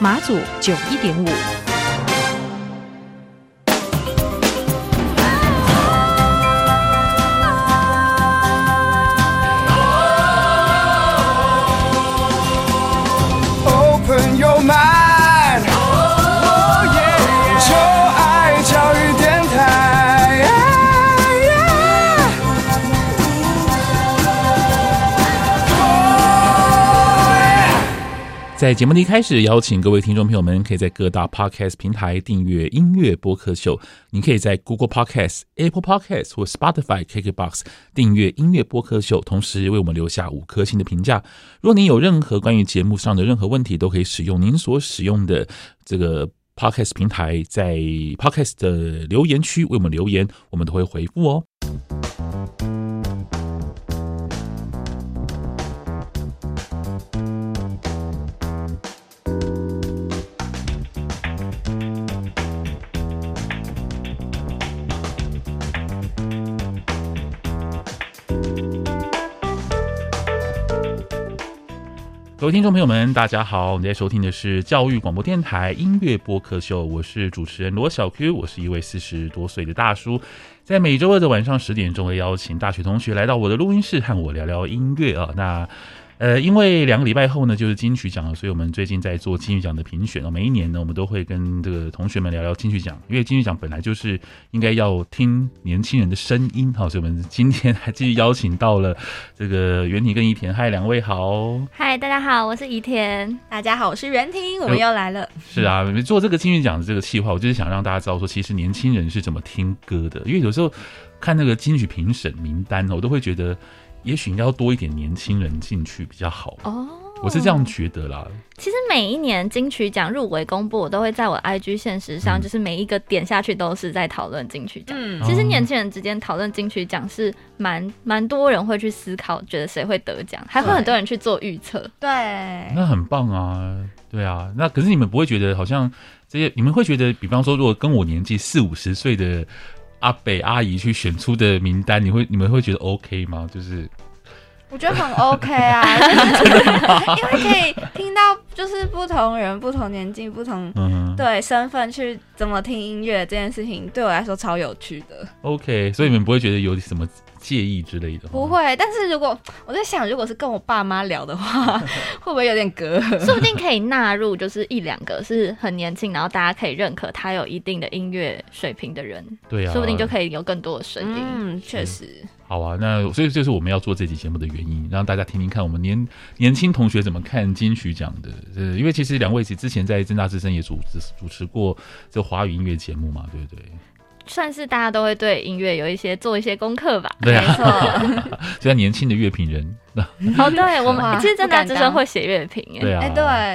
马祖九一点五。在节目的一开始，邀请各位听众朋友们，可以在各大 Podcast 平台订阅音乐播客秀。您可以在 Google Podcast、Apple Podcast 或 Spotify、KKBox 订阅音乐播客秀，同时为我们留下五颗星的评价。如果您有任何关于节目上的任何问题，都可以使用您所使用的这个 Podcast 平台，在 Podcast 的留言区为我们留言，我们都会回复哦。位听众朋友们，大家好！你在收听的是教育广播电台音乐播客秀，我是主持人罗小 Q，我是一位四十多岁的大叔，在每周二的晚上十点钟会邀请大学同学来到我的录音室和我聊聊音乐啊，那。呃，因为两个礼拜后呢，就是金曲奖了，所以我们最近在做金曲奖的评选哦。每一年呢，我们都会跟这个同学们聊聊金曲奖，因为金曲奖本来就是应该要听年轻人的声音，好，所以我们今天还继续邀请到了这个袁婷跟怡田，嗨，两位好，嗨，大家好，我是怡田，大家好，我是袁婷，我们又来了。是啊，做这个金曲奖的这个计划，我就是想让大家知道说，其实年轻人是怎么听歌的，因为有时候看那个金曲评审名单，我都会觉得。也许应该要多一点年轻人进去比较好哦，我是这样觉得啦。其实每一年金曲奖入围公布，我都会在我 IG 现实上，就是每一个点下去都是在讨论金曲奖。嗯，其实年轻人之间讨论金曲奖是蛮蛮多人会去思考，觉得谁会得奖，还会很多人去做预测。对，那很棒啊，对啊。那可是你们不会觉得好像这些？你们会觉得，比方说，如果跟我年纪四五十岁的。阿北阿姨去选出的名单，你会你们会觉得 OK 吗？就是我觉得很 OK 啊，因为可以听到就是不同人、不同年纪、不同对身份去怎么听音乐这件事情，对我来说超有趣的。OK，所以你们不会觉得有什么介意之类的？不会，但是如果我在想，如果是跟我爸妈聊的话，会不会有点隔阂？说不定可以纳入，就是一两个是很年轻，然后大家可以认可他有一定的音乐水平的人。对啊，说不定就可以有更多的声音。嗯，确实。好啊，那所以这是我们要做这期节目的原因，让大家听听看我们年年轻同学怎么看金曲奖的。呃，因为其实两位其实之前在正大之声也主持主持过这华语音乐节目嘛，对不对？算是大家都会对音乐有一些做一些功课吧。对啊，没错。就像年轻的乐评人。哦，对，我们其实真的之声会写乐评，对啊，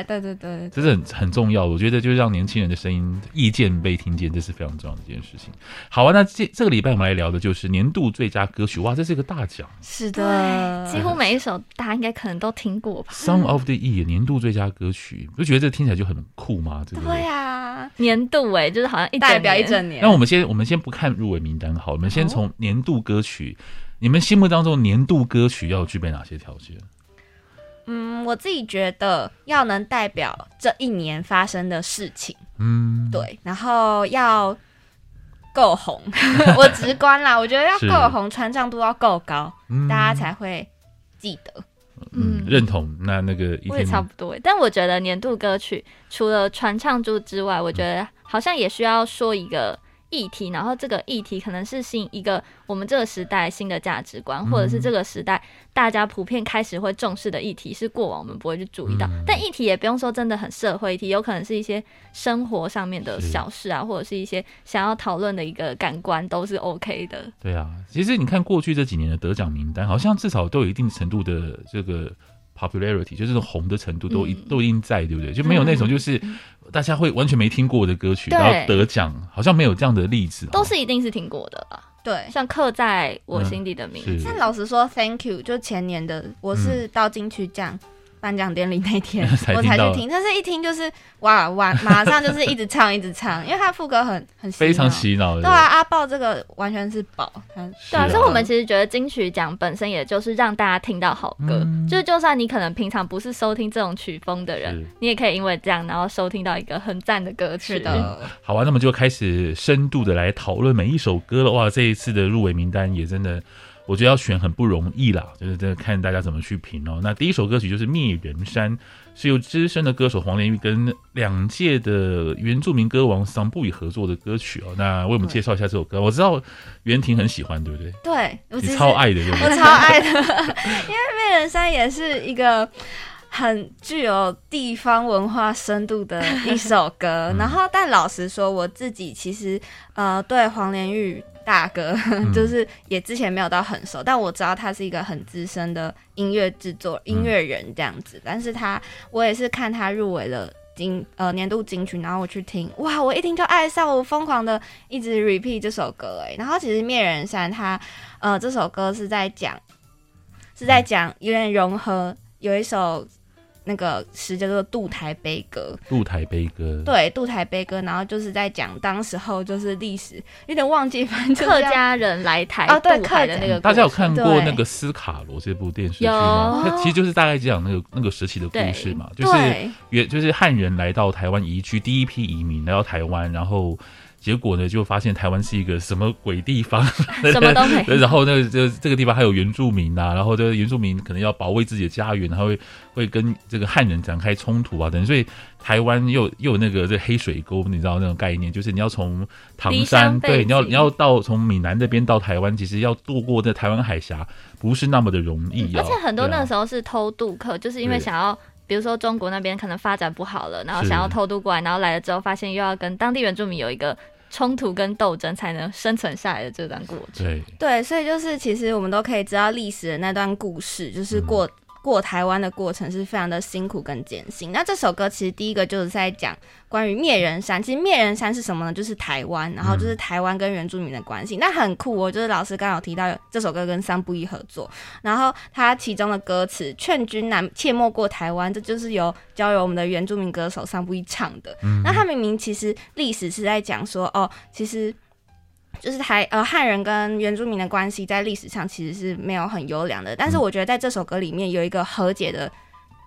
对对对对，这是很很重要。我觉得就是让年轻人的声音、意见被听见，这是非常重要的一件事情。好啊，那这这个礼拜我们来聊的就是年度最佳歌曲，哇，这是一个大奖。是的，几乎每一首大家应该可能都听过吧。Song of the Year 年度最佳歌曲，不觉得这听起来就很酷吗？这个对呀，年度哎，就是好像一代表一整年。那我们先我们先不看入围名单，好，我们先从年度歌曲，你们心目当中年度歌曲要具备哪些条件？嗯，我自己觉得要能代表这一年发生的事情，嗯，对，然后要够红，我直观啦，我觉得要够红，传唱度要够高，嗯，大家才会记得。嗯，认同。那那个我也差不多，但我觉得年度歌曲除了传唱度之外，我觉得好像也需要说一个。议题，然后这个议题可能是新一个我们这个时代新的价值观，或者是这个时代大家普遍开始会重视的议题，是过往我们不会去注意到。嗯、但议题也不用说真的很社会议题，有可能是一些生活上面的小事啊，或者是一些想要讨论的一个感官，都是 OK 的。对啊，其实你看过去这几年的得奖名单，好像至少都有一定程度的这个 popularity，就是这种红的程度都一、嗯、都已经在，对不对？就没有那种就是大家会完全没听过的歌曲，嗯、然后得奖，好像没有这样的例子。都是一定是听过的啦？对，像刻在我心底的名字。但老实说，Thank you，就前年的，我是到金曲奖。颁奖典礼那天 我才去听，但是一听就是哇哇，马上就是一直唱一直唱，因为他副歌很很非常洗脑的。对啊，阿豹这个完全是宝。对啊，所以我们其实觉得金曲奖本身也就是让大家听到好歌，嗯、就是就算你可能平常不是收听这种曲风的人，你也可以因为这样，然后收听到一个很赞的歌曲的。好啊，那么就开始深度的来讨论每一首歌了。哇，这一次的入围名单也真的。我觉得要选很不容易啦，就是在看大家怎么去评哦。那第一首歌曲就是《灭人山》，是由资深的歌手黄连玉跟两届的原住民歌王桑布伊合作的歌曲哦。那为我们介绍一下这首歌，我知道袁婷很喜欢，对不对？对，我你超爱的，对不对？我超爱的，因为《灭人山》也是一个很具有地方文化深度的一首歌。嗯、然后，但老实说，我自己其实呃，对黄连玉。大哥，就是也之前没有到很熟，嗯、但我知道他是一个很资深的音乐制作音乐人这样子。嗯、但是他，我也是看他入围了金呃年度金曲，然后我去听，哇，我一听就爱上，我疯狂的一直 repeat 这首歌哎。然后其实灭人山他呃这首歌是在讲是在讲有点融合，有一首。那个诗叫做《渡台悲歌》，渡台悲歌，对，渡台悲歌，然后就是在讲当时候就是历史，有点忘记，反正客家人来台渡台的那个、哦。大家有看过那个《斯卡罗》这部电视剧吗？它其实就是大概讲那个那个时期的故事嘛，就是原就是汉人来到台湾移居，第一批移民来到台湾，然后。结果呢，就发现台湾是一个什么鬼地方？什么都没。然后那个这这个地方还有原住民啊，然后这个原住民可能要保卫自己的家园，然后会会跟这个汉人展开冲突啊等。所以台湾又 又有那个这黑水沟，你知道那种概念，就是你要从唐山对，你要你要到从闽南这边到台湾，其实要渡过这台湾海峡，不是那么的容易啊。而且很多那个时候是偷渡客，就是因为想要。比如说中国那边可能发展不好了，然后想要偷渡过来，然后来了之后发现又要跟当地原住民有一个冲突跟斗争，才能生存下来的这段过程。对对，所以就是其实我们都可以知道历史的那段故事，就是过。嗯过台湾的过程是非常的辛苦跟艰辛。那这首歌其实第一个就是在讲关于灭人山。其实灭人山是什么呢？就是台湾，然后就是台湾跟原住民的关系。那很酷哦，就是老师刚刚有提到这首歌跟桑布一合作，然后它其中的歌词“劝君难切莫过台湾”，这就是由交由我们的原住民歌手桑布一唱的。那他明明其实历史是在讲说，哦，其实。就是台呃汉人跟原住民的关系在历史上其实是没有很优良的，但是我觉得在这首歌里面有一个和解的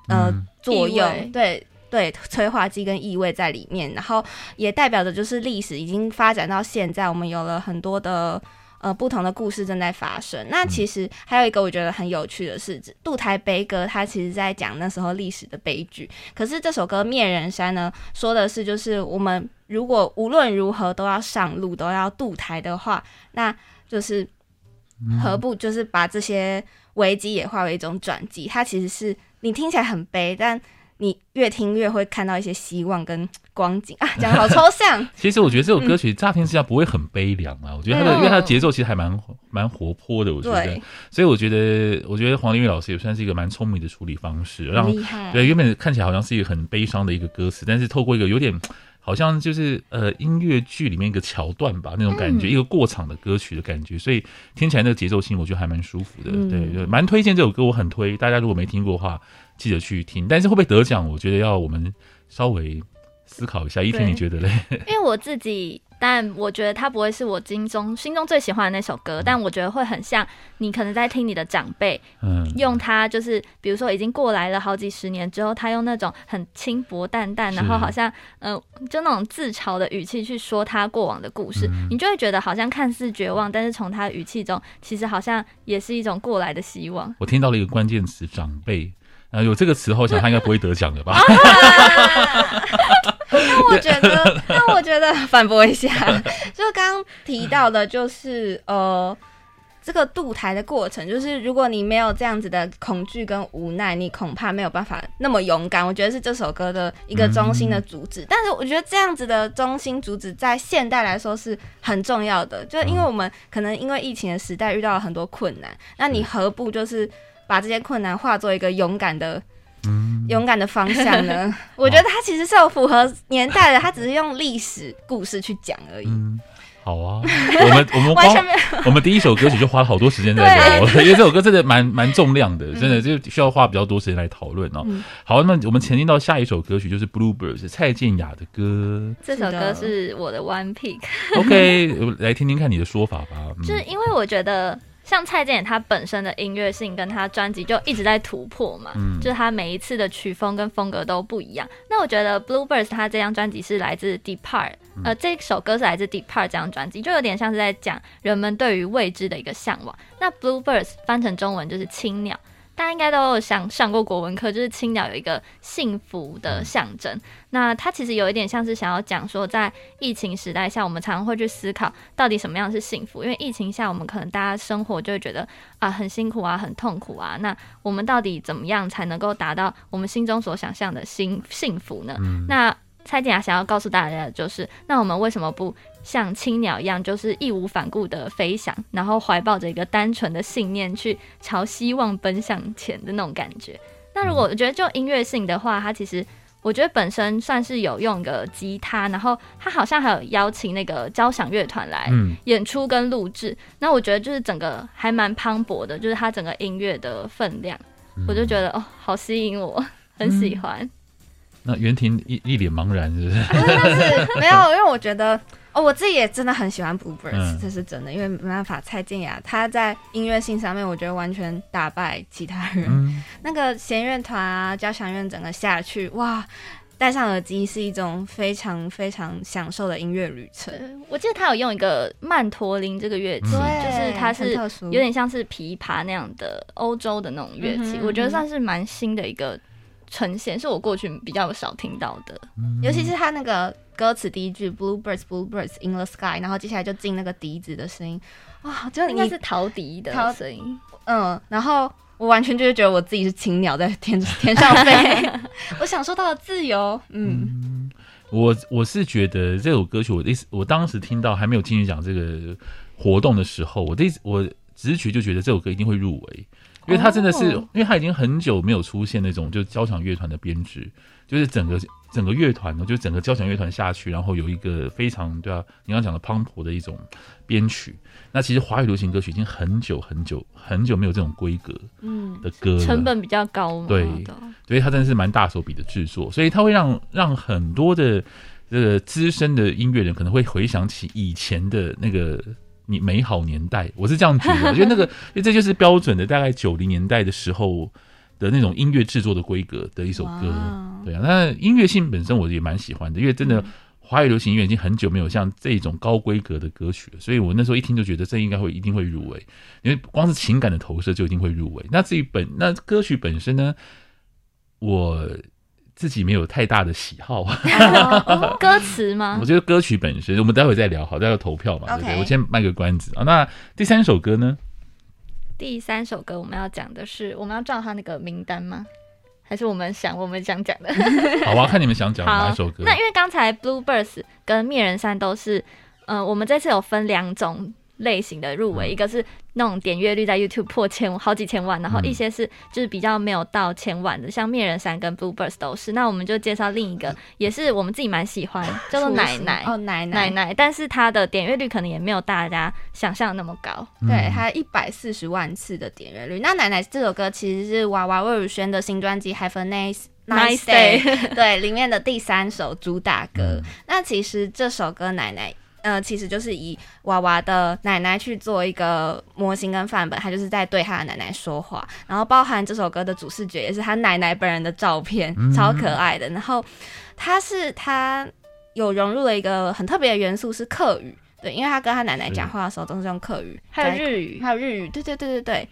呃作用，嗯、对对，催化剂跟意味在里面，然后也代表着就是历史已经发展到现在，我们有了很多的。呃，不同的故事正在发生。那其实还有一个我觉得很有趣的是，《渡台悲歌》它其实在讲那时候历史的悲剧。可是这首歌《灭人山》呢，说的是就是我们如果无论如何都要上路，都要渡台的话，那就是何不就是把这些危机也化为一种转机？它其实是你听起来很悲，但你越听越会看到一些希望跟光景啊，讲的好抽象。其实我觉得这首歌曲乍听之下不会很悲凉啊，嗯、我觉得它的、嗯、因为它的节奏其实还蛮蛮活泼的，我觉得。所以我觉得，我觉得黄丽玉老师也算是一个蛮聪明的处理方式，让对原本看起来好像是一个很悲伤的一个歌词，但是透过一个有点好像就是呃音乐剧里面一个桥段吧那种感觉，嗯、一个过场的歌曲的感觉，所以听起来那个节奏性我觉得还蛮舒服的。嗯、对，就蛮推荐这首歌，我很推，大家如果没听过的话。记得去听，但是会不会得奖？我觉得要我们稍微思考一下。依婷，你觉得嘞？因为我自己，但我觉得他不会是我心中心中最喜欢的那首歌，嗯、但我觉得会很像你可能在听你的长辈，嗯，用他就是比如说已经过来了好几十年之后，他用那种很轻薄淡淡，然后好像嗯、呃，就那种自嘲的语气去说他过往的故事，嗯、你就会觉得好像看似绝望，但是从他的语气中，其实好像也是一种过来的希望。我听到了一个关键词：长辈。啊，有这个词后，想他应该不会得奖的吧？那我觉得，那我觉得反驳一下，就刚刚提到的，就是呃，这个渡台的过程，就是如果你没有这样子的恐惧跟无奈，你恐怕没有办法那么勇敢。我觉得是这首歌的一个中心的主旨。嗯、但是我觉得这样子的中心主旨在现代来说是很重要的，就因为我们可能因为疫情的时代遇到了很多困难，那你何不就是？把这些困难化作一个勇敢的、嗯、勇敢的方向呢？我觉得它其实是有符合年代的，它只是用历史故事去讲而已。嗯好啊，我们我们 光我们第一首歌曲就花了好多时间在聊，因为这首歌真的蛮蛮重量的，真的就需要花比较多时间来讨论哦。嗯、好，那我们前进到下一首歌曲就是《Bluebirds》蔡健雅的歌。这首歌是我的 One Pick。OK，来听听看你的说法吧。嗯、就是因为我觉得。像蔡健雅，他本身的音乐性跟他专辑就一直在突破嘛，嗯、就是他每一次的曲风跟风格都不一样。那我觉得 Bluebirds 他这张专辑是来自 Depart，呃，这首歌是来自 Depart 这张专辑，就有点像是在讲人们对于未知的一个向往。那 Bluebirds 翻成中文就是青鸟。大家应该都有想上过国文课，就是青鸟有一个幸福的象征。嗯、那它其实有一点像是想要讲说，在疫情时代下，我们常常会去思考到底什么样是幸福。因为疫情下，我们可能大家生活就会觉得啊很辛苦啊，很痛苦啊。那我们到底怎么样才能够达到我们心中所想象的幸幸福呢？嗯、那蔡健雅想要告诉大家的就是，那我们为什么不像青鸟一样，就是义无反顾的飞翔，然后怀抱着一个单纯的信念去朝希望奔向前的那种感觉？那如果我觉得就音乐性的话，它其实我觉得本身算是有用个吉他，然后它好像还有邀请那个交响乐团来演出跟录制。嗯、那我觉得就是整个还蛮磅礴的，就是它整个音乐的分量，嗯、我就觉得哦，好吸引我，很喜欢。嗯那袁婷一一脸茫然，是不是？是没有，因为我觉得哦，我自己也真的很喜欢 Bluebirds，嗯、这是真的。因为没办法，蔡健雅她在音乐性上面，我觉得完全打败其他人。嗯、那个弦乐团啊，交响乐整个下去，哇，戴上耳机是一种非常非常享受的音乐旅程。我记得他有用一个曼陀林这个乐器，嗯、就是它是有点像是琵琶那样的欧洲的那种乐器，嗯、哼我觉得算是蛮新的一个。呈现是我过去比较少听到的，嗯、尤其是他那个歌词第一句 “Bluebirds, Bluebirds in the sky”，然后接下来就进那个笛子的声音，哇，就应该是陶笛的声音，嗯，然后我完全就是觉得我自己是青鸟在天 天上飞，我享受到了自由，嗯，嗯我我是觉得这首歌曲，我的意思，我当时听到还没有进去讲这个活动的时候，我的意思，我直觉就觉得这首歌一定会入围。因为他真的是，因为他已经很久没有出现那种就交响乐团的编制，就是整个整个乐团呢，就整个交响乐团下去，然后有一个非常对啊，你刚讲的磅礴的一种编曲。那其实华语流行歌曲已经很久很久很久没有这种规格嗯的歌，成本比较高嘛，对，所以他真的是蛮大手笔的制作，所以他会让让很多的这个资深的音乐人可能会回想起以前的那个。你美好年代，我是这样 觉得，因为那个，因为这就是标准的大概九零年代的时候的那种音乐制作的规格的一首歌，对啊，那音乐性本身我也蛮喜欢的，因为真的华语流行音乐已经很久没有像这种高规格的歌曲了，所以我那时候一听就觉得这应该会一定会入围，因为光是情感的投射就一定会入围。那至于本那歌曲本身呢，我。自己没有太大的喜好，歌词吗？我觉得歌曲本身，我们待会再聊，好，待会投票嘛.对不对？我先卖个关子啊。那第三首歌呢？第三首歌我们要讲的是，我们要照他那个名单吗？还是我们想我们想讲的？好啊，看你们想讲哪一首歌。那因为刚才 Bluebirds 跟灭人山都是，嗯、呃，我们这次有分两种。类型的入围，嗯、一个是那种点阅率在 YouTube 破千好几千万，然后一些是就是比较没有到千万的，嗯、像灭人山跟 Bluebirds 都是。那我们就介绍另一个，也是我们自己蛮喜欢，叫做奶奶哦，奶奶奶奶，但是它的点阅率可能也没有大家想象那么高。嗯、对，它一百四十万次的点阅率。那奶奶这首歌其实是娃娃魏如萱的新专辑《Have a Nice Nice Day》对里面的第三首主打歌。嗯、那其实这首歌奶奶。呃，其实就是以娃娃的奶奶去做一个模型跟范本，他就是在对他的奶奶说话，然后包含这首歌的主视觉也是他奶奶本人的照片，超可爱的。然后他是他有融入了一个很特别的元素是客语，对，因为他跟他奶奶讲话的时候都是用客语，还有日语，还有日语，对对对对对。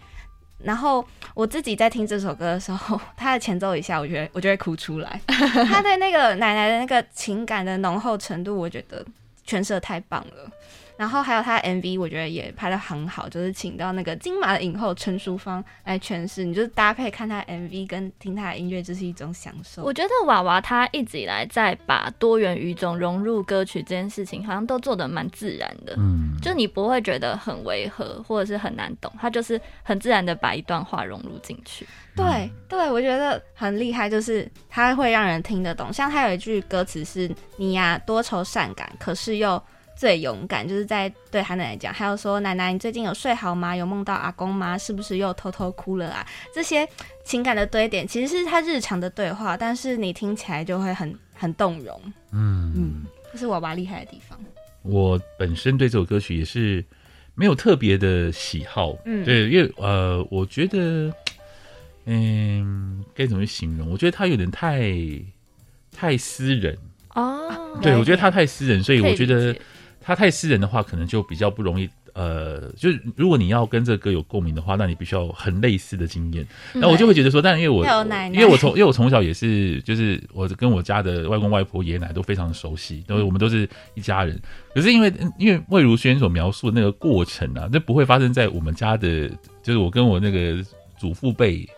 然后我自己在听这首歌的时候，他的前奏一下，我觉得我就会哭出来，他对那个奶奶的那个情感的浓厚程度，我觉得。诠释得太棒了，然后还有他的 MV，我觉得也拍的很好，就是请到那个金马的影后陈淑芳来诠释，你就是搭配看他的 MV 跟听他的音乐，这是一种享受。我觉得娃娃他一直以来在把多元语种融入歌曲这件事情，好像都做得蛮自然的，嗯，就你不会觉得很违和或者是很难懂，他就是很自然的把一段话融入进去。对对，我觉得很厉害，就是他会让人听得懂。像他有一句歌词是“你呀多愁善感，可是又最勇敢”，就是在对他奶奶讲。还有说：“奶奶，你最近有睡好吗？有梦到阿公吗？是不是又偷偷哭了啊？”这些情感的堆点，其实是他日常的对话，但是你听起来就会很 很动容。嗯嗯，这是娃娃厉害的地方。我本身对这首歌曲也是没有特别的喜好，嗯，对，因为呃，我觉得。嗯，该怎么形容？我觉得他有点太太私人哦。对，我觉得他太私人，所以我觉得他太私人的话，可能就比较不容易。呃，就是如果你要跟这个歌有共鸣的话，那你必须要很类似的经验。那我就会觉得说，但因为我因为我从因为我从小也是，就是我跟我家的外公外婆、爷爷奶奶都非常熟悉，都我们都是一家人。可是因为因为魏如萱所描述的那个过程啊，那不会发生在我们家的，就是我跟我那个祖父辈。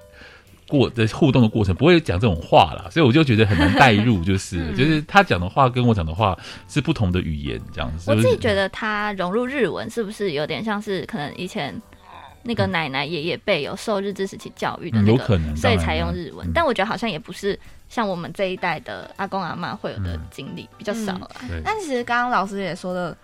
过的互动的过程不会讲这种话啦，所以我就觉得很难代入，就是、嗯、就是他讲的话跟我讲的话是不同的语言，这样子。我自己觉得他融入日文是不是有点像是可能以前那个奶奶爷爷辈有受日治时期教育的那个，有可能，所以才用日文。但我觉得好像也不是像我们这一代的阿公阿妈会有的经历、嗯、比较少了。但其实刚刚老师也说的。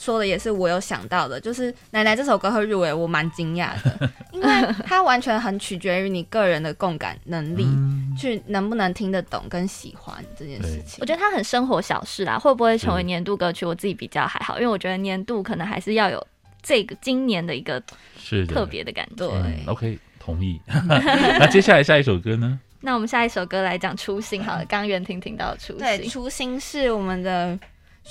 说的也是我有想到的，就是奶奶这首歌会入围，我蛮惊讶的，因为它完全很取决于你个人的共感能力，嗯、去能不能听得懂跟喜欢这件事情。我觉得它很生活小事啦，会不会成为年度歌曲？我自己比较还好，因为我觉得年度可能还是要有这个今年的一个是特别的感觉。对、嗯、OK，同意。那接下来下一首歌呢？那我们下一首歌来讲《初心》好了，刚袁婷听到《初心》，对，《初心》是我们的。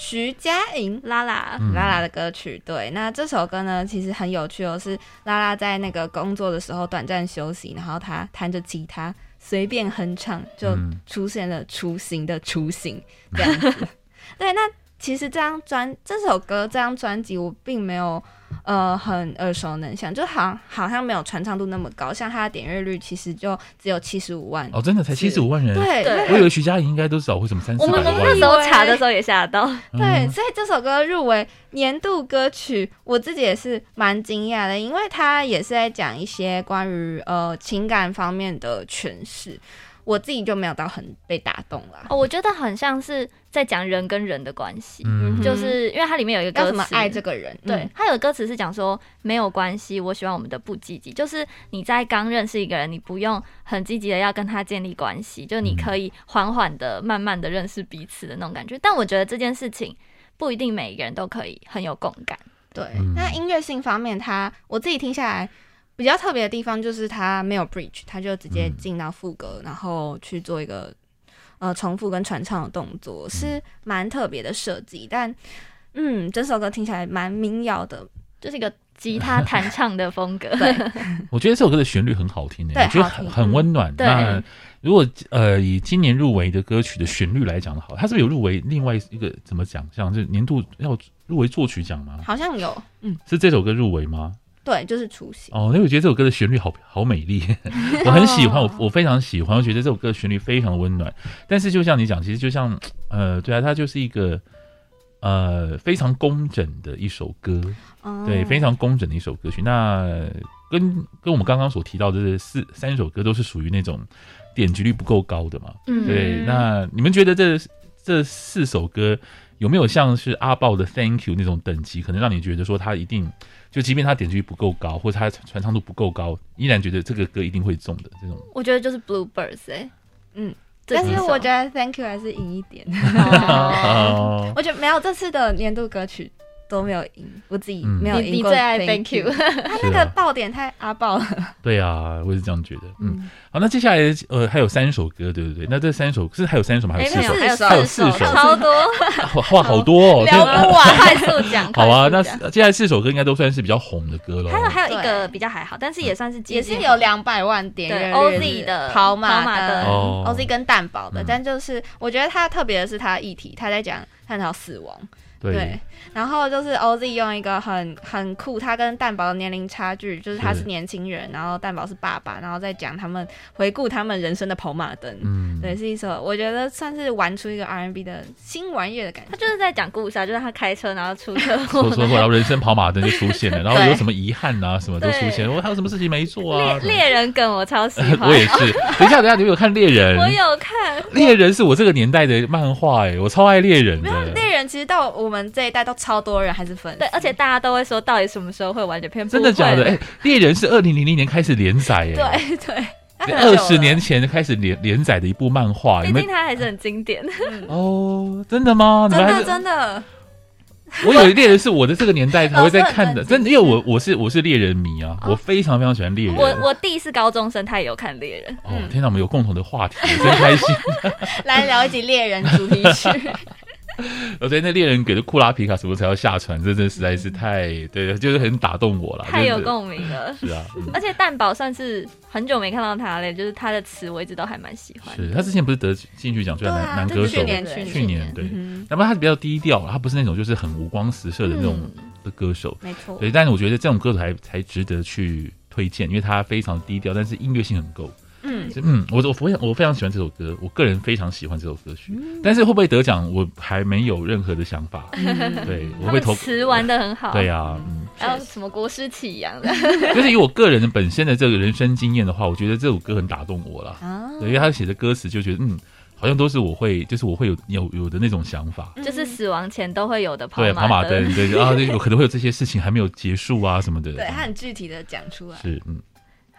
徐佳莹拉拉拉拉的歌曲，对，那这首歌呢，其实很有趣哦，是拉拉在那个工作的时候短暂休息，然后她弹着吉他随便哼唱，就出现了雏形的雏形这样子。对，那其实这张专这首歌这张专辑我并没有。呃，很耳熟能详，就好像好像没有传唱度那么高，像它的点阅率其实就只有七十五万哦，真的才七十五万人。对，对我以为徐佳莹应该都少，为什么三四百万？我们那时候查的时候也吓到。对，所以这首歌入围年度歌曲，我自己也是蛮惊讶的，因为它也是在讲一些关于呃情感方面的诠释。我自己就没有到很被打动了。哦，我觉得很像是在讲人跟人的关系，嗯，就是因为它里面有一个歌词，爱这个人？对，它有个歌词是讲说没有关系，我喜欢我们的不积极，就是你在刚认识一个人，你不用很积极的要跟他建立关系，就你可以缓缓的、慢慢的认识彼此的那种感觉。但我觉得这件事情不一定每一个人都可以很有共感。对，那音乐性方面，它我自己听下来。比较特别的地方就是它没有 bridge，它就直接进到副歌，嗯，然后去做一个呃重复跟传唱的动作，嗯，是蛮特别的设计。但嗯，整首歌听起来蛮民谣的，就是一个吉他 弹唱的风格。对，我觉得这首歌的旋律很好听诶，我觉得很很温暖。那如果呃以今年入围的歌曲的旋律来讲的话，它是不是有入围另外一个怎么讲？像是年度要入围作曲奖吗？好像有，嗯，是这首歌入围吗？对，就是雏形哦。那我觉得这首歌的旋律好好美丽，我很喜欢，我我非常喜欢。我觉得这首歌的旋律非常温暖。但是就像你讲，其实就像呃，对啊，它就是一个呃非常工整的一首歌，哦、对，非常工整的一首歌曲。那跟跟我们刚刚所提到的这四三首歌都是属于那种点击率不够高的嘛。嗯，对。那你们觉得这这四首歌有没有像是阿豹的 Thank You 那种等级，可能让你觉得说他一定？就即便他点击率不够高，或者他传唱度不够高，依然觉得这个歌一定会中的这种。我觉得就是 Bluebirds 哎、欸，嗯，但是我觉得 Thank You 还是赢一点。哦、我觉得没有这次的年度歌曲。都没有赢，我自己没有赢过。你最爱 Thank You，他那个爆点太阿爆了。对啊，我也是这样觉得。嗯，好，那接下来呃还有三首歌，对不对？那这三首是还有三首吗？还有四首？还有四首，超多。哇，好多哦，聊不完，快速讲。好啊，那接下来四首歌应该都算是比较红的歌了。还有还有一个比较还好，但是也算是也是有两百万点阅 OZ 的跑马的 OZ 跟蛋堡的，但就是我觉得它特别的是它的议题，它在讲探讨死亡。对。对然后就是 OZ 用一个很很酷，他跟蛋宝的年龄差距，就是他是年轻人，然后蛋宝是爸爸，然后再讲他们回顾他们人生的跑马灯。嗯，对，是一首我觉得算是玩出一个 R&B 的新玩意的感觉。他就是在讲故事啊，就是他开车然后出车祸，出车祸然后人生跑马灯就出现了，然后有什么遗憾啊，什么都出现。我还有什么事情没做啊？猎人梗我超喜欢，我也是。等一下，等一下，你有看猎人？我有看。猎人是我这个年代的漫画哎，我超爱猎人的。其实到我们这一代都超多人还是粉。对，而且大家都会说，到底什么时候会完结篇？真的假的？哎、欸，猎人是二零零零年开始连载，哎，对 对，二十年前开始连连载的一部漫画，毕竟它还是很经典。哦，真的吗？真的真的，我以为猎人是我的这个年代才会在看的，真的，因为我我是我是猎人迷啊，我非常非常喜欢猎人。我我弟是高中生，他也有看猎人。哦，天哪，我们有共同的话题，真开心。来聊一集猎人主题曲。我觉得那猎人给的库拉皮卡什么才要下船，这真的实在是太对，就是很打动我了，太有共鸣了。是啊，嗯、而且蛋宝算是很久没看到他嘞，就是他的词我一直都还蛮喜欢。是他之前不是得金曲奖最佳男男歌手？去年去年对，那么、嗯、他比较低调，他不是那种就是很五光十色的那种的歌手，没错。对，但是我觉得这种歌手才才值得去推荐，因为他非常低调，但是音乐性很够。嗯嗯，我我非常我非常喜欢这首歌，我个人非常喜欢这首歌曲，嗯、但是会不会得奖，我还没有任何的想法。嗯、对，我会投词玩的很好。对呀、啊，嗯，还有什么国诗词一样的。就是以我个人的本身的这个人生经验的话，我觉得这首歌很打动我了。啊，对，因为他写的歌词就觉得，嗯，好像都是我会，就是我会有有有的那种想法，就是死亡前都会有的跑马。对，跑马灯，对啊，有可能会有这些事情还没有结束啊什么的。对，他很具体的讲出来。是，嗯。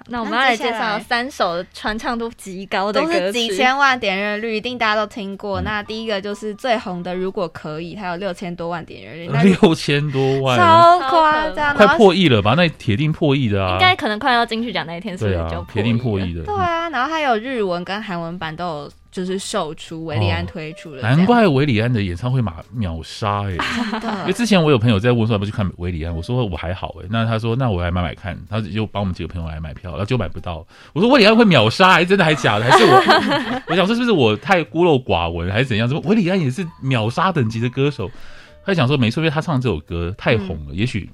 那我们要来介绍三首传唱度极高的歌曲，都是几千万点阅率，一定大家都听过。嗯、那第一个就是最红的《如果可以》，它有六千多万点阅率，六千多万，超夸张，快破亿了吧？那铁定破亿的啊！应该可能快要金曲奖那一天，是不是就铁定破亿的？对啊，然后还有日文跟韩文版都有。就是售出，韦礼安推出了，难怪韦礼安的演唱会马秒杀哎、欸！因为之前我有朋友在问说要不要去看韦礼安，我说我还好哎、欸，那他说那我来买买看，他就帮我们几个朋友来买票，然后就买不到。我说韦礼安会秒杀，还真的还假的？还是我？我想说是不是我太孤陋寡闻，还是怎样？怎么韦礼安也是秒杀等级的歌手？他想说没错，因为他唱这首歌太红了，嗯、也许。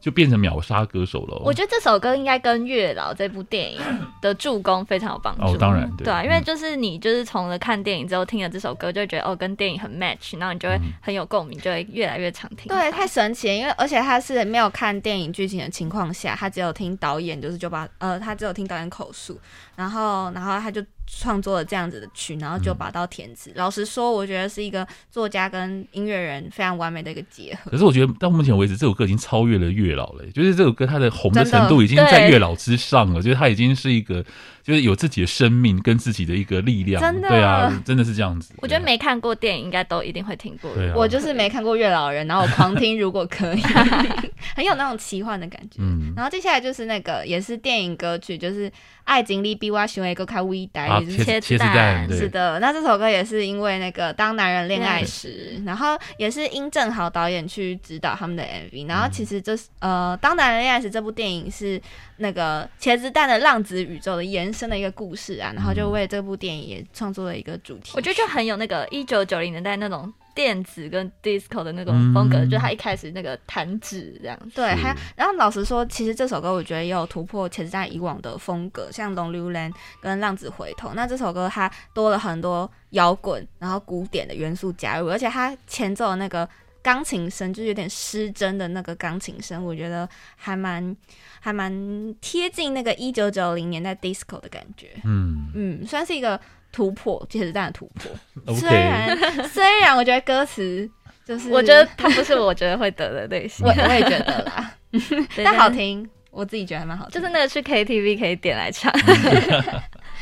就变成秒杀歌手了。我觉得这首歌应该跟《月老》这部电影的助攻非常有帮助。哦，当然，对，对啊，因为就是你就是从了看电影之后听了这首歌，就会觉得哦，跟电影很 match，然后你就会很有共鸣，就会越来越常听。对，太神奇了，因为而且他是没有看电影剧情的情况下，他只有听导演，就是就把呃，他只有听导演口述，然后然后他就。创作了这样子的曲，然后就把到填词。嗯、老实说，我觉得是一个作家跟音乐人非常完美的一个结合。可是我觉得到目前为止，这首歌已经超越了月老了，就是这首歌它的红的程度已经在月老之上了，就是它已经是一个。就是有自己的生命跟自己的一个力量，真的对啊，真的是这样子。我觉得没看过电影应该都一定会听过。对啊，我就是没看过《月老人》，然后我狂听，如果可以，很有那种奇幻的感觉。嗯，然后接下来就是那个也是电影歌曲，就是《爱情里比我想的更卡伟大》，茄子蛋。是的，那这首歌也是因为那个《当男人恋爱时》，然后也是殷正豪导演去指导他们的 MV。然后其实这是呃，《当男人恋爱时》这部电影是那个茄子蛋的浪子宇宙的延伸。的一个故事啊，然后就为这部电影也创作了一个主题。我觉得就很有那个一九九零年代那种电子跟 disco 的那种风格，嗯、就他一开始那个弹指这样子。对，还然后老实说，其实这首歌我觉得也有突破茄子蛋以往的风格，像《Lonely Land》跟《浪子回头》。那这首歌它多了很多摇滚，然后古典的元素加入，而且它前奏的那个钢琴声，就是有点失真的那个钢琴声，我觉得还蛮。还蛮贴近那个一九九零年代 disco 的感觉，嗯嗯，算是一个突破，茄子蛋的突破。虽然虽然我觉得歌词就是，我觉得它不是我觉得会得的类型，我我也觉得啦，但好听，我自己觉得还蛮好听，就是那个去 KTV 可以点来唱。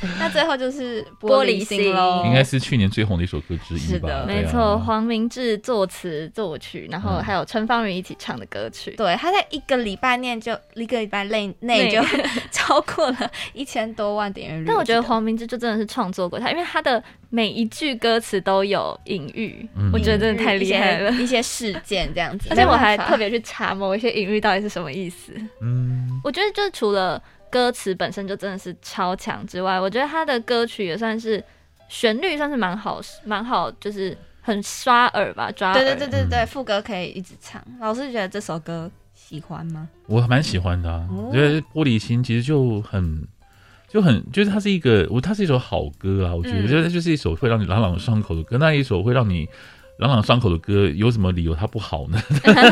那最后就是玻璃心喽，应该是去年最红的一首歌之一吧？是的，没错，黄明志作词作曲，然后还有陈芳语一起唱的歌曲。对，他在一个礼拜内就一个礼拜内内就 超过了一千多万点阅率。但我觉得黄明志就真的是创作过他，因为他的每一句歌词都有隐喻，我觉得真的太厉害了，一些 事件这样子。而且我还特别去查某一些隐喻到底是什么意思。嗯，我觉得就是除了。歌词本身就真的是超强之外，我觉得他的歌曲也算是旋律算是蛮好，蛮好，就是很刷耳吧，抓耳。对对对对对，副歌可以一直唱。老师觉得这首歌喜欢吗？我蛮喜欢的、啊，我觉得《玻璃心》其实就很就很就是它是一个我它是一首好歌啊，我觉得就是就是一首会让你朗朗上口的歌，那一首会让你。朗朗上口的歌，有什么理由它不好呢？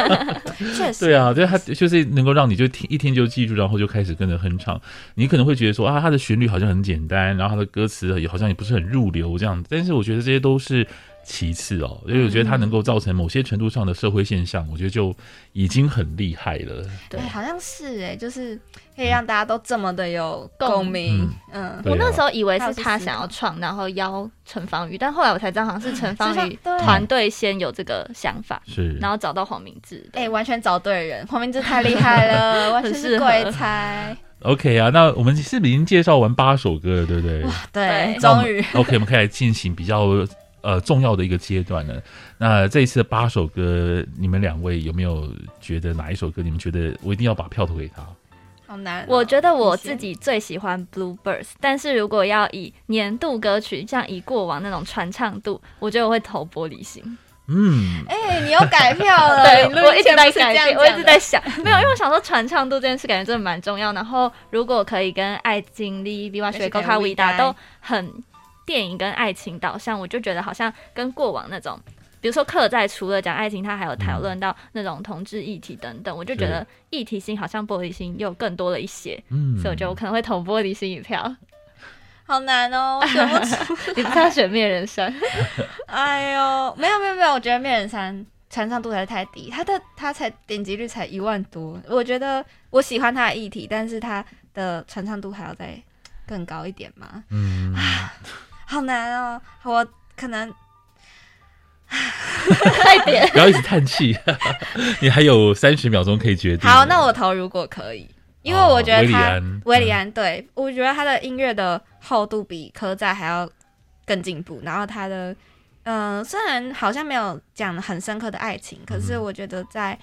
确实，对啊，对，它就是能够让你就听一听就记住，然后就开始跟着哼唱。你可能会觉得说啊，它的旋律好像很简单，然后它的歌词也好像也不是很入流这样子。但是我觉得这些都是。其次哦，因为我觉得它能够造成某些程度上的社会现象，嗯、我觉得就已经很厉害了。对，好像是哎，就是可以让大家都这么的有共鸣。嗯，我那时候以为是他想要创，然后邀陈芳宇，但后来我才知道，好像是陈芳宇团队先有这个想法，是，然后找到黄明志。哎，完全找对人，黄明志太厉害了，完全是鬼才。OK 啊，那我们是不是已经介绍完八首歌了，对不对？哇，对，终于。OK，我们可以来进行比较。呃，重要的一个阶段呢。那这一次的八首歌，你们两位有没有觉得哪一首歌？你们觉得我一定要把票投给他？好难哦。我觉得我自己最喜欢 Bluebirds，但是如果要以年度歌曲，像以过往那种传唱度，我觉得我会投玻璃心。嗯，哎、欸，你又改票了？对，我一直在改变，我一直在想，没有，因为我想说传唱度这件事感觉真的蛮重要。然后如果可以跟爱经历、比瓦雪、高卡维达都很。电影跟爱情导向，我就觉得好像跟过往那种，比如说客在除了讲爱情，他还有讨论到那种同志议题等等，嗯、我就觉得议题性好像玻璃心又更多了一些，嗯，所以我觉得我可能会投玻璃心一票。好难哦，我选不出，你不是要选灭人山？哎呦，没有没有没有，我觉得灭人山传唱度还是太低，他的他才点击率才一万多，我觉得我喜欢他的议题，但是他的传唱度还要再更高一点嘛，嗯。好难哦，我可能快点，不要一直叹气，你还有三十秒钟可以决定。好，那我投如果可以，因为我觉得他韦礼安，对，我觉得他的音乐的厚度比科在还要更进步，然后他的嗯、呃，虽然好像没有讲很深刻的爱情，可是我觉得在。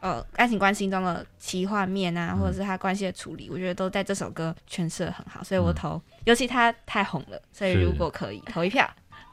呃，爱情关系中的奇幻面啊，或者是他关系的处理，嗯、我觉得都在这首歌诠释的很好，所以我投。嗯、尤其他太红了，所以如果可以投一票，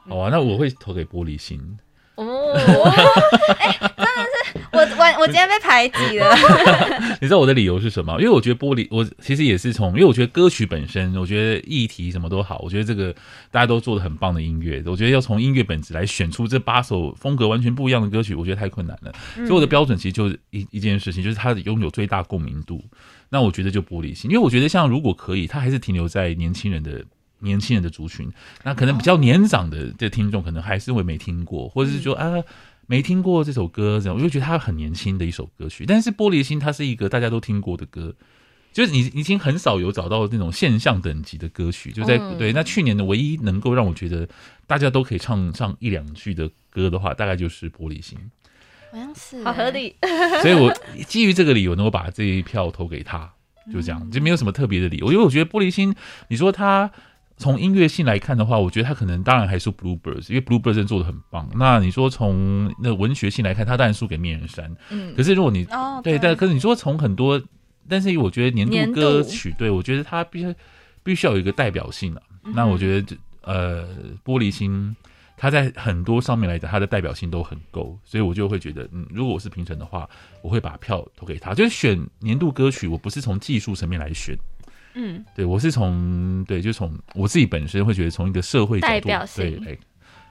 好啊，那我会投给玻璃心。哦，哎、欸，真的是我我我今天被排挤了。你知道我的理由是什么？因为我觉得玻璃，我其实也是从，因为我觉得歌曲本身，我觉得议题什么都好，我觉得这个大家都做的很棒的音乐，我觉得要从音乐本质来选出这八首风格完全不一样的歌曲，我觉得太困难了。所以我的标准其实就是一一件事情，就是它拥有最大共鸣度。那我觉得就玻璃心，因为我觉得像如果可以，它还是停留在年轻人的。年轻人的族群，那可能比较年长的这听众可能还是会没听过，或者是说啊没听过这首歌，这样我就觉得它很年轻的一首歌曲。但是《玻璃心》它是一个大家都听过的歌，就是你已经很少有找到那种现象等级的歌曲。就在对那去年的唯一能够让我觉得大家都可以唱上一两句的歌的话，大概就是《玻璃心》。好像是好合理，所以我基于这个理由，能够把这一票投给他，就这样，就没有什么特别的理由，因为我觉得《玻璃心》，你说他。从音乐性来看的话，我觉得他可能当然还是 Bluebirds，因为 Bluebirds 真做的很棒。那你说从那文学性来看，他当然输给灭人山。嗯，可是如果你、哦、对，但可是你说从很多，但是我觉得年度歌曲，对我觉得他必须必须要有一个代表性了、啊。嗯、那我觉得呃，玻璃心，他在很多上面来讲，他的代表性都很够，所以我就会觉得，嗯，如果我是评审的话，我会把票投给他。就是选年度歌曲，我不是从技术层面来选。嗯，对，我是从对，就从我自己本身会觉得从一个社会角度代表性。对来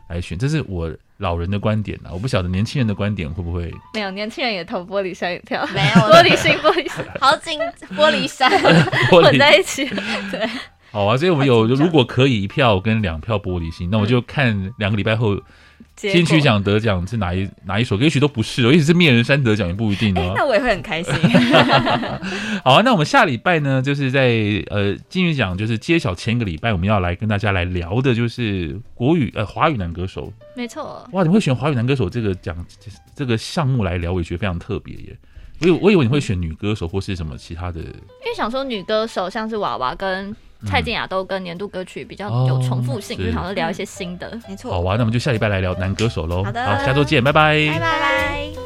来选，这是我老人的观点啊，我不晓得年轻人的观点会不会没有，年轻人也投玻璃山一票，没有。玻璃心，玻璃心，好紧，玻璃山。混在一起，对，好啊，所以我们有如果可以一票跟两票玻璃心，那我就看两个礼拜后。金曲奖得奖是哪一哪一首歌？也许都不是哦，也许是灭人山得奖也不一定哦、欸。那我也会很开心。好啊，那我们下礼拜呢，就是在呃金曲奖就是揭晓前一个礼拜，我们要来跟大家来聊的就是国语呃华语男歌手。没错。哇，你会选华语男歌手这个奖这个项目来聊，我也觉得非常特别耶。我以我以为你会选女歌手或是什么其他的，因为想说女歌手像是娃娃跟。蔡健雅都跟年度歌曲比较有重复性，就想要聊一些新的，没错。好啊，那我们就下礼拜来聊男歌手喽。好的，好，下周见，拜拜，拜拜。